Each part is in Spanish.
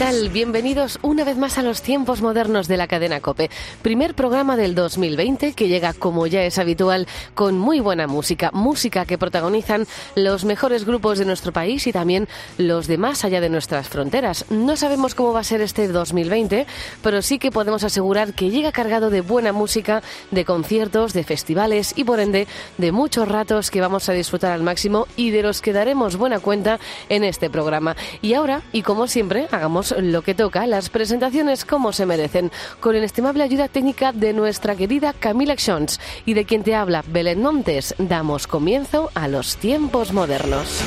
Tal? Bienvenidos una vez más a los tiempos modernos de la cadena Cope. Primer programa del 2020 que llega, como ya es habitual, con muy buena música. Música que protagonizan los mejores grupos de nuestro país y también los de más allá de nuestras fronteras. No sabemos cómo va a ser este 2020, pero sí que podemos asegurar que llega cargado de buena música, de conciertos, de festivales y por ende de muchos ratos que vamos a disfrutar al máximo y de los que daremos buena cuenta en este programa. Y ahora, y como siempre, hagamos lo que toca, las presentaciones como se merecen, con la estimable ayuda técnica de nuestra querida Camila Xons. Y de quien te habla Belén Montes, damos comienzo a los tiempos modernos.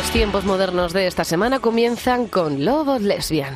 Los tiempos modernos de esta semana comienzan con Lobos Lesbian.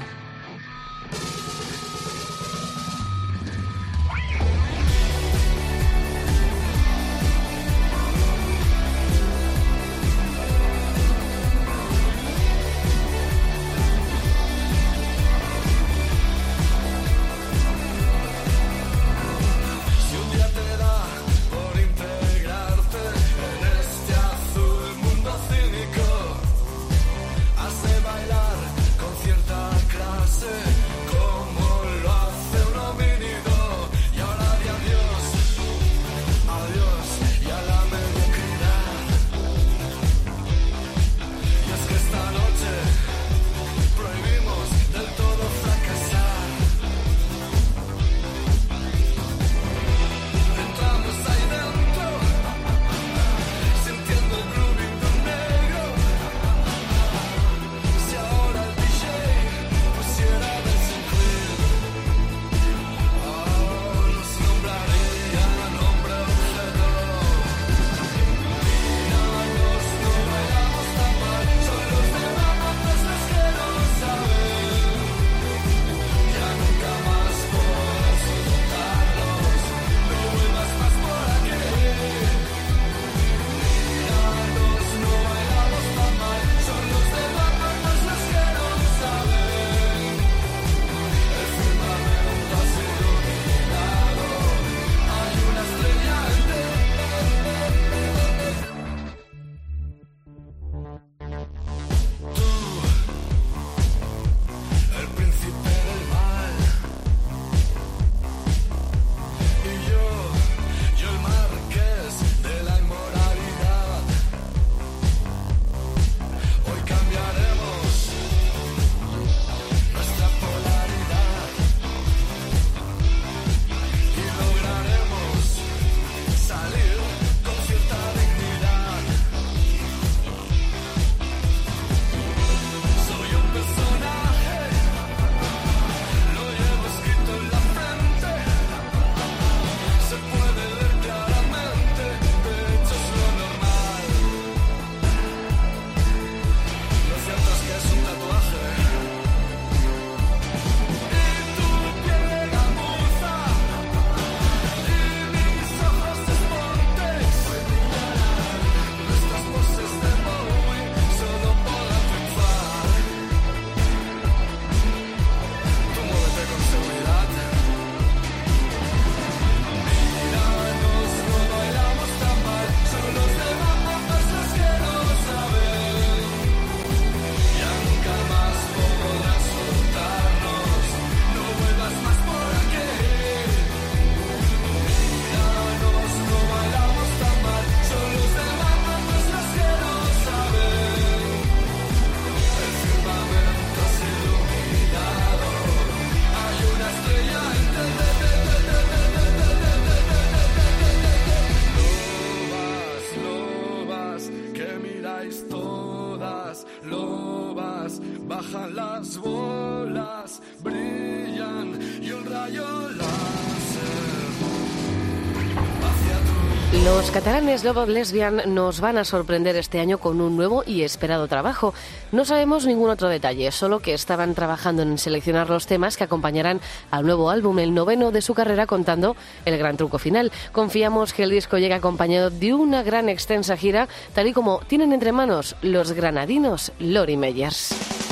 Catalanes Love Lesbian nos van a sorprender este año con un nuevo y esperado trabajo. No sabemos ningún otro detalle, solo que estaban trabajando en seleccionar los temas que acompañarán al nuevo álbum, el noveno de su carrera, contando el gran truco final. Confiamos que el disco llegue acompañado de una gran extensa gira, tal y como tienen entre manos los granadinos Lori Meyers.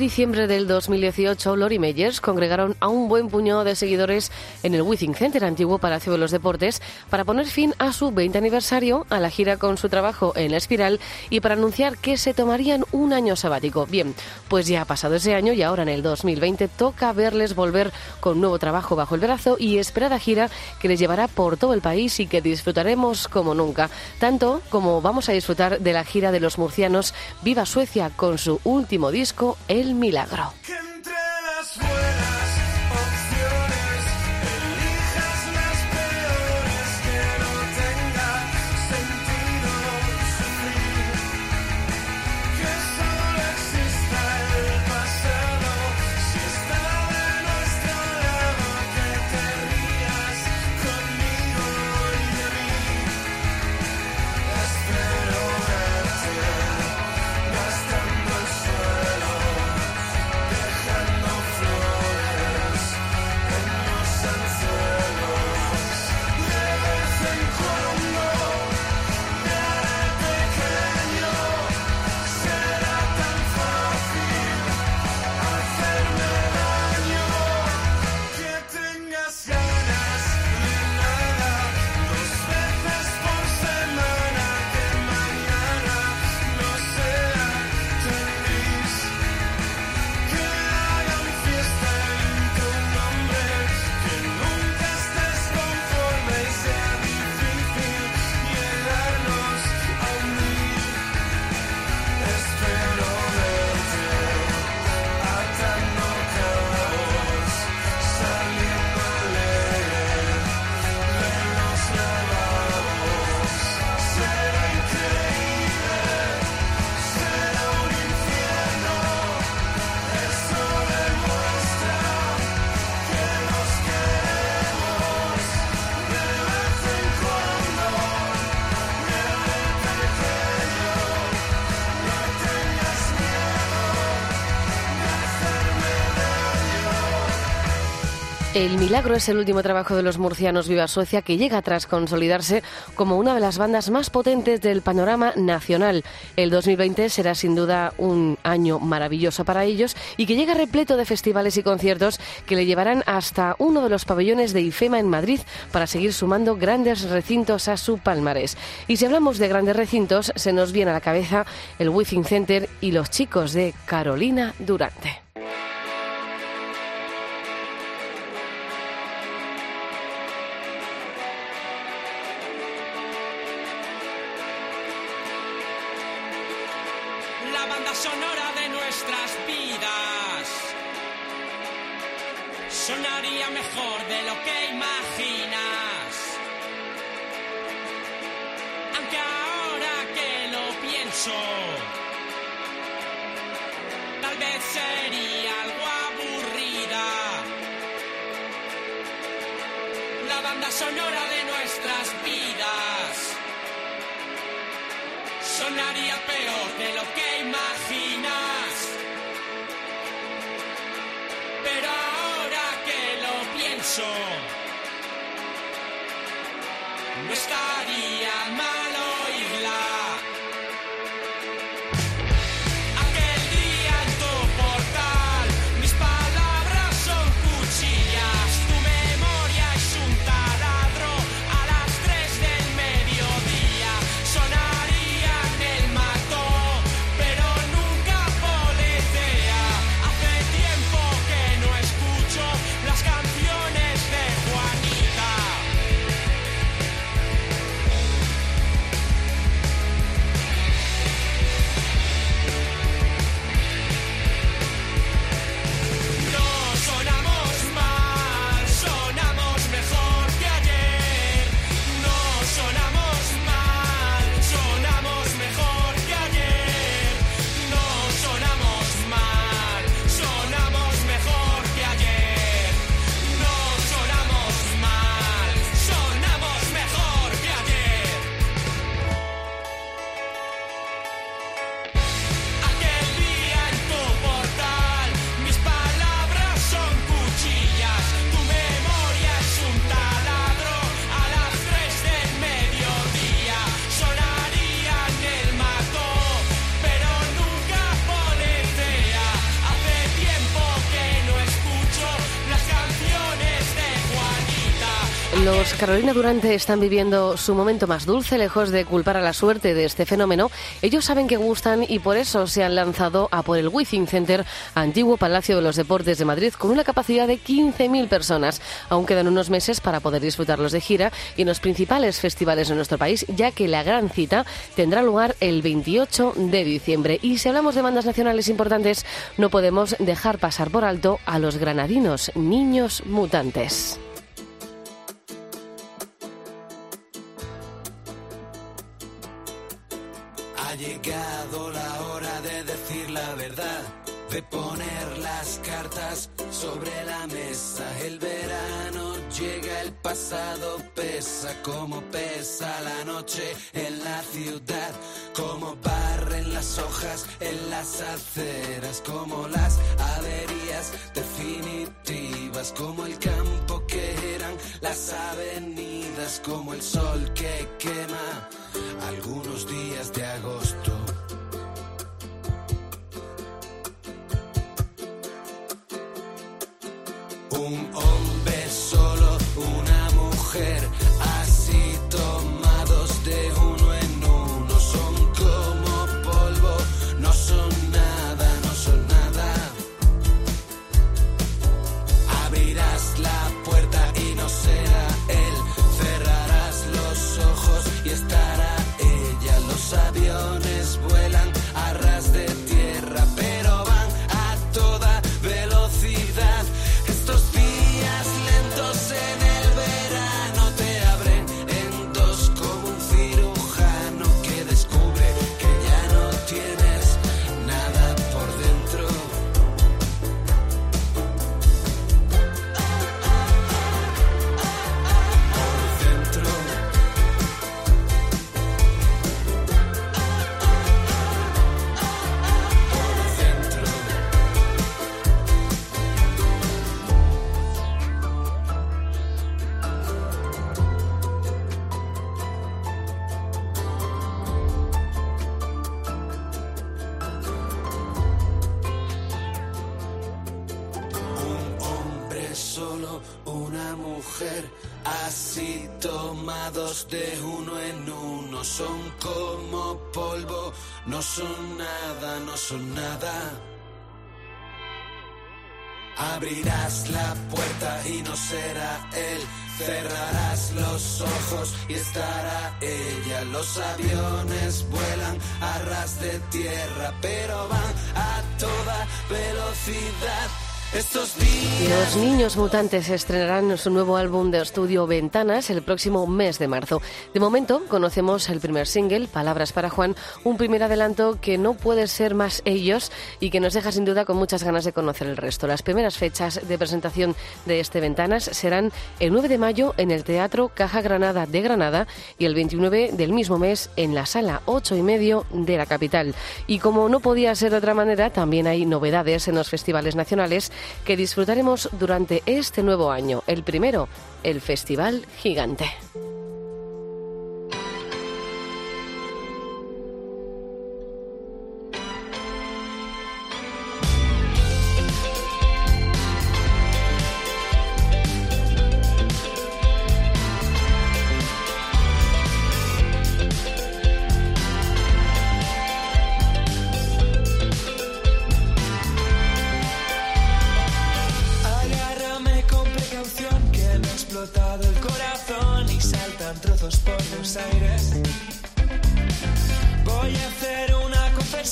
Diciembre del 2018, Lori Meyers congregaron a un buen puñado de seguidores en el Withing Center, antiguo Palacio de los Deportes, para poner fin a su 20 aniversario, a la gira con su trabajo en La Espiral y para anunciar que se tomarían un año sabático. Bien, pues ya ha pasado ese año y ahora en el 2020 toca verles volver con nuevo trabajo bajo el brazo y esperada gira que les llevará por todo el país y que disfrutaremos como nunca, tanto como vamos a disfrutar de la gira de los murcianos Viva Suecia con su último disco El Milagro. El Milagro es el último trabajo de los murcianos Viva Suecia que llega tras consolidarse como una de las bandas más potentes del panorama nacional. El 2020 será sin duda un año maravilloso para ellos y que llega repleto de festivales y conciertos que le llevarán hasta uno de los pabellones de IFEMA en Madrid para seguir sumando grandes recintos a su palmarés. Y si hablamos de grandes recintos, se nos viene a la cabeza el Withing Center y los chicos de Carolina Durante. Los Carolina Durante están viviendo su momento más dulce, lejos de culpar a la suerte de este fenómeno. Ellos saben que gustan y por eso se han lanzado a por el Withing Center, antiguo Palacio de los Deportes de Madrid, con una capacidad de 15.000 personas. Aún quedan unos meses para poder disfrutarlos de gira y en los principales festivales de nuestro país, ya que la gran cita tendrá lugar el 28 de diciembre. Y si hablamos de bandas nacionales importantes, no podemos dejar pasar por alto a los granadinos Niños Mutantes. Llegado la hora de decir la verdad, de poner las cartas sobre la mesa. El verano llega, el pasado pesa, como pesa la noche en la ciudad, como barren las hojas en las aceras, como las averías definitivas, como el campo que eran las avenidas, como el sol que quema algunos días de agosto. Los Niños Mutantes estrenarán su nuevo álbum de estudio Ventanas el próximo mes de marzo. De momento conocemos el primer single, Palabras para Juan, un primer adelanto que no puede ser más ellos y que nos deja sin duda con muchas ganas de conocer el resto. Las primeras fechas de presentación de este Ventanas serán el 9 de mayo en el Teatro Caja Granada de Granada y el 29 del mismo mes en la Sala 8 y medio de la capital. Y como no podía ser de otra manera, también hay novedades en los festivales nacionales que disfrutaremos durante este nuevo año. El primero, el Festival Gigante.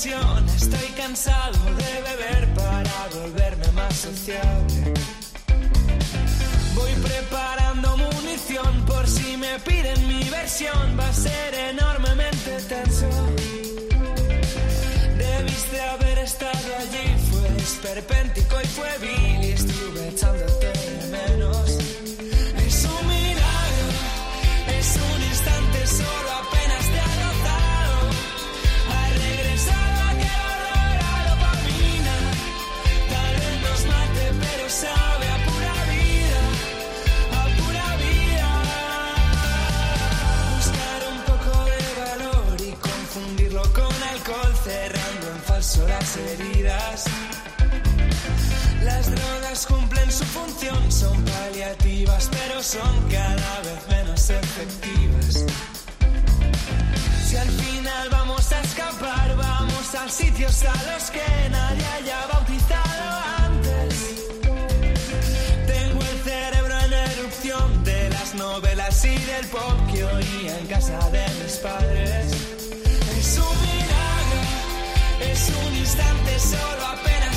Estoy cansado de beber para volverme más sociable. Voy preparando munición por si me piden mi versión, va a ser enormemente tenso. Debiste haber estado allí, fue esperpéntico y fue vil y estuve echándote de menos. Es un milagro, es un instante solo falso las heridas. Las drogas cumplen su función, son paliativas, pero son cada vez menos efectivas. Si al final vamos a escapar, vamos a sitios a los que nadie haya bautizado antes. Tengo el cerebro en erupción de las novelas y del pop que oía en casa de mis padres. Es un instante solo apenas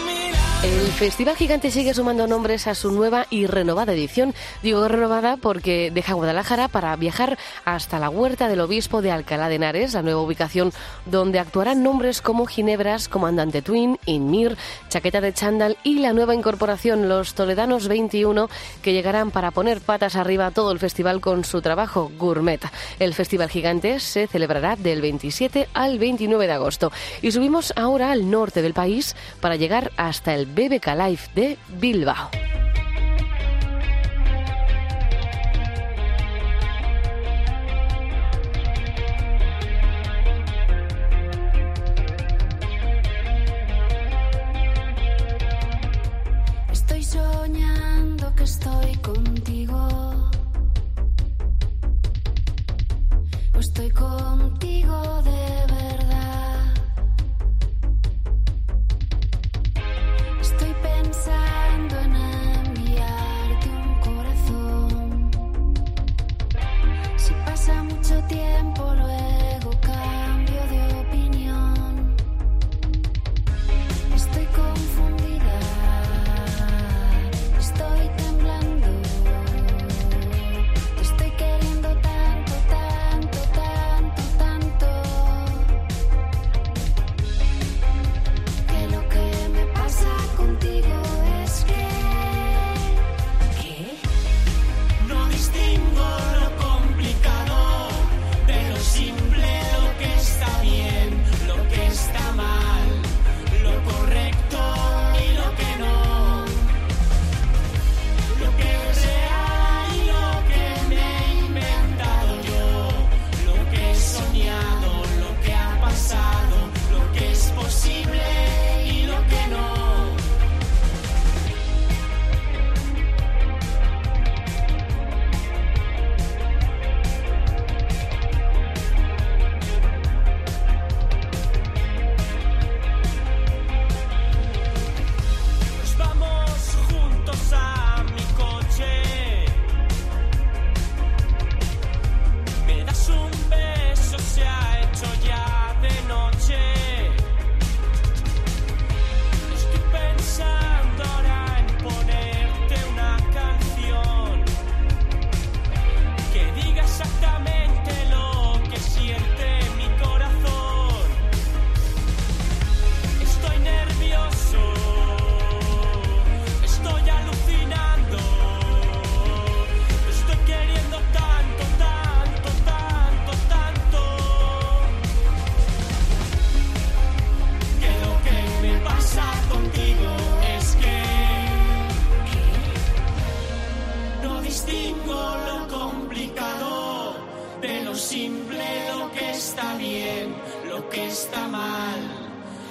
Es un milagro. El Festival Gigante sigue sumando nombres a su nueva y renovada edición. Digo renovada porque deja Guadalajara para viajar hasta la Huerta del Obispo de Alcalá de Henares, la nueva ubicación donde actuarán nombres como Ginebras, Comandante Twin, Inmir, Chaqueta de Chandal y la nueva incorporación, los Toledanos 21, que llegarán para poner patas arriba todo el festival con su trabajo gourmet. El Festival Gigante se celebrará del 27 al 29 de agosto. Y subimos ahora al norte del país para llegar hasta el BBK Live de Bilbao. Estoy soñando que estoy contigo. O estoy contigo de verdad.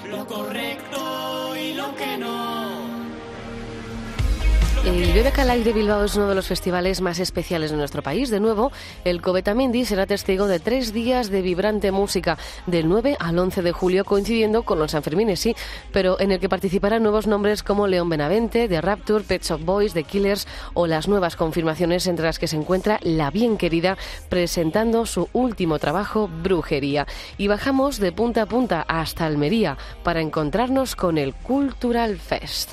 Lo correcto y lo que no. El Live de Bilbao es uno de los festivales más especiales de nuestro país. De nuevo, el Cobetamindi será testigo de tres días de vibrante música, del 9 al 11 de julio, coincidiendo con los Sanfermines, sí, pero en el que participarán nuevos nombres como León Benavente, The Rapture, Pets of Boys, The Killers o las nuevas confirmaciones entre las que se encuentra La Bien Querida presentando su último trabajo, Brujería. Y bajamos de punta a punta hasta Almería para encontrarnos con el Cultural Fest.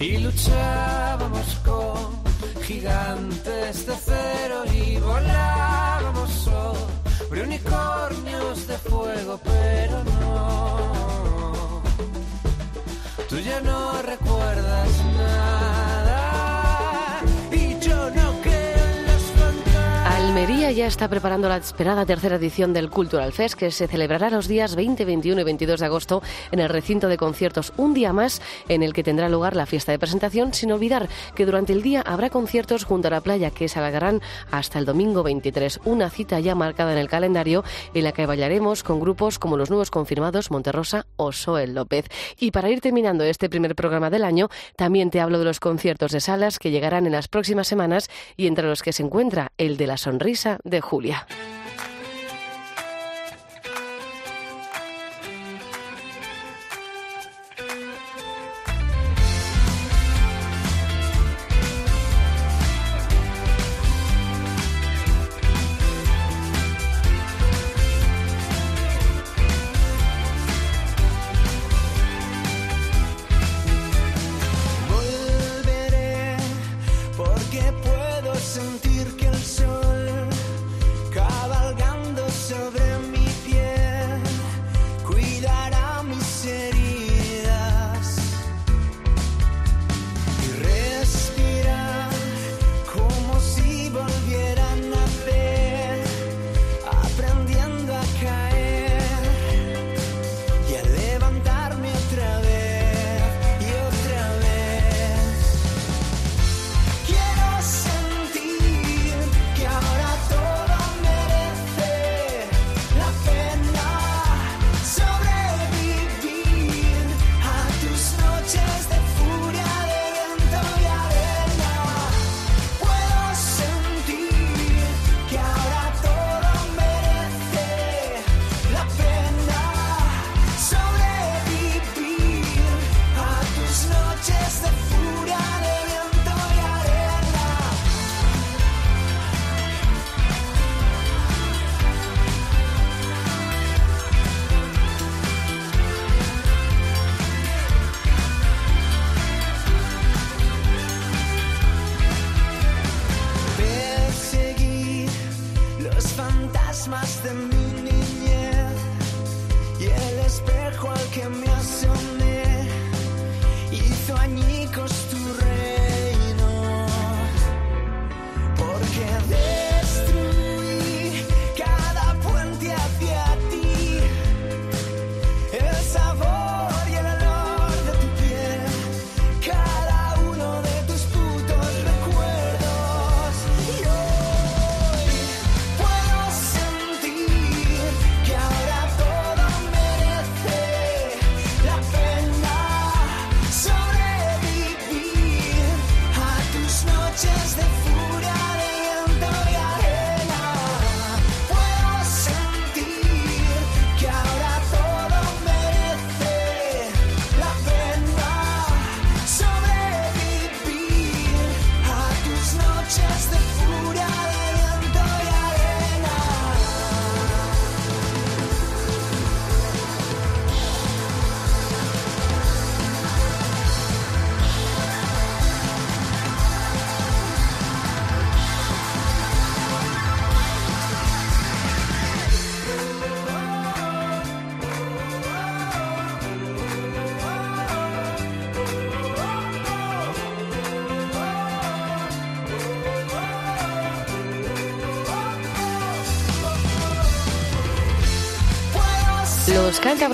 Y luchábamos con gigantes de cero y volábamos sobre unicornios de fuego, pero no, tú ya no recuerdas nada Almería ya está preparando la esperada tercera edición del Cultural Fest que se celebrará los días 20, 21 y 22 de agosto en el recinto de conciertos. Un día más en el que tendrá lugar la fiesta de presentación, sin olvidar que durante el día habrá conciertos junto a la playa que se alargarán hasta el domingo 23. Una cita ya marcada en el calendario en la que bailaremos con grupos como los nuevos confirmados Monterrosa o Soel López. Y para ir terminando este primer programa del año, también te hablo de los conciertos de salas que llegarán en las próximas semanas y entre los que se encuentra el de la sonrisa de Julia.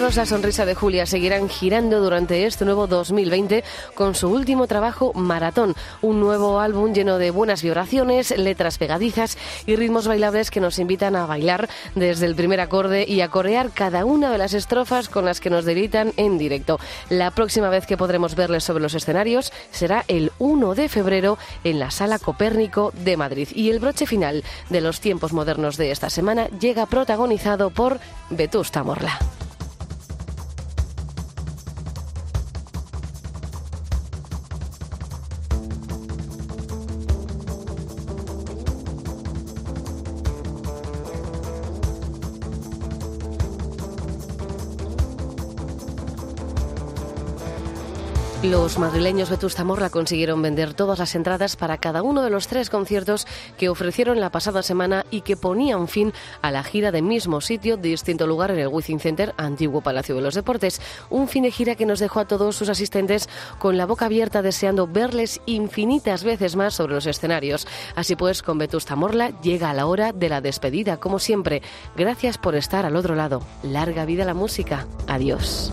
Los La Sonrisa de Julia seguirán girando durante este nuevo 2020 con su último trabajo Maratón, un nuevo álbum lleno de buenas vibraciones, letras pegadizas y ritmos bailables que nos invitan a bailar desde el primer acorde y a corear cada una de las estrofas con las que nos deleitan en directo. La próxima vez que podremos verles sobre los escenarios será el 1 de febrero en la Sala Copérnico de Madrid. Y el broche final de los tiempos modernos de esta semana llega protagonizado por Vetusta Morla. Los madrileños Vetusta Morla consiguieron vender todas las entradas para cada uno de los tres conciertos que ofrecieron la pasada semana y que ponían fin a la gira de mismo sitio, distinto lugar en el Wizzing Center, antiguo Palacio de los Deportes. Un fin de gira que nos dejó a todos sus asistentes con la boca abierta deseando verles infinitas veces más sobre los escenarios. Así pues, con Vetusta Morla llega la hora de la despedida, como siempre. Gracias por estar al otro lado. Larga vida la música. Adiós.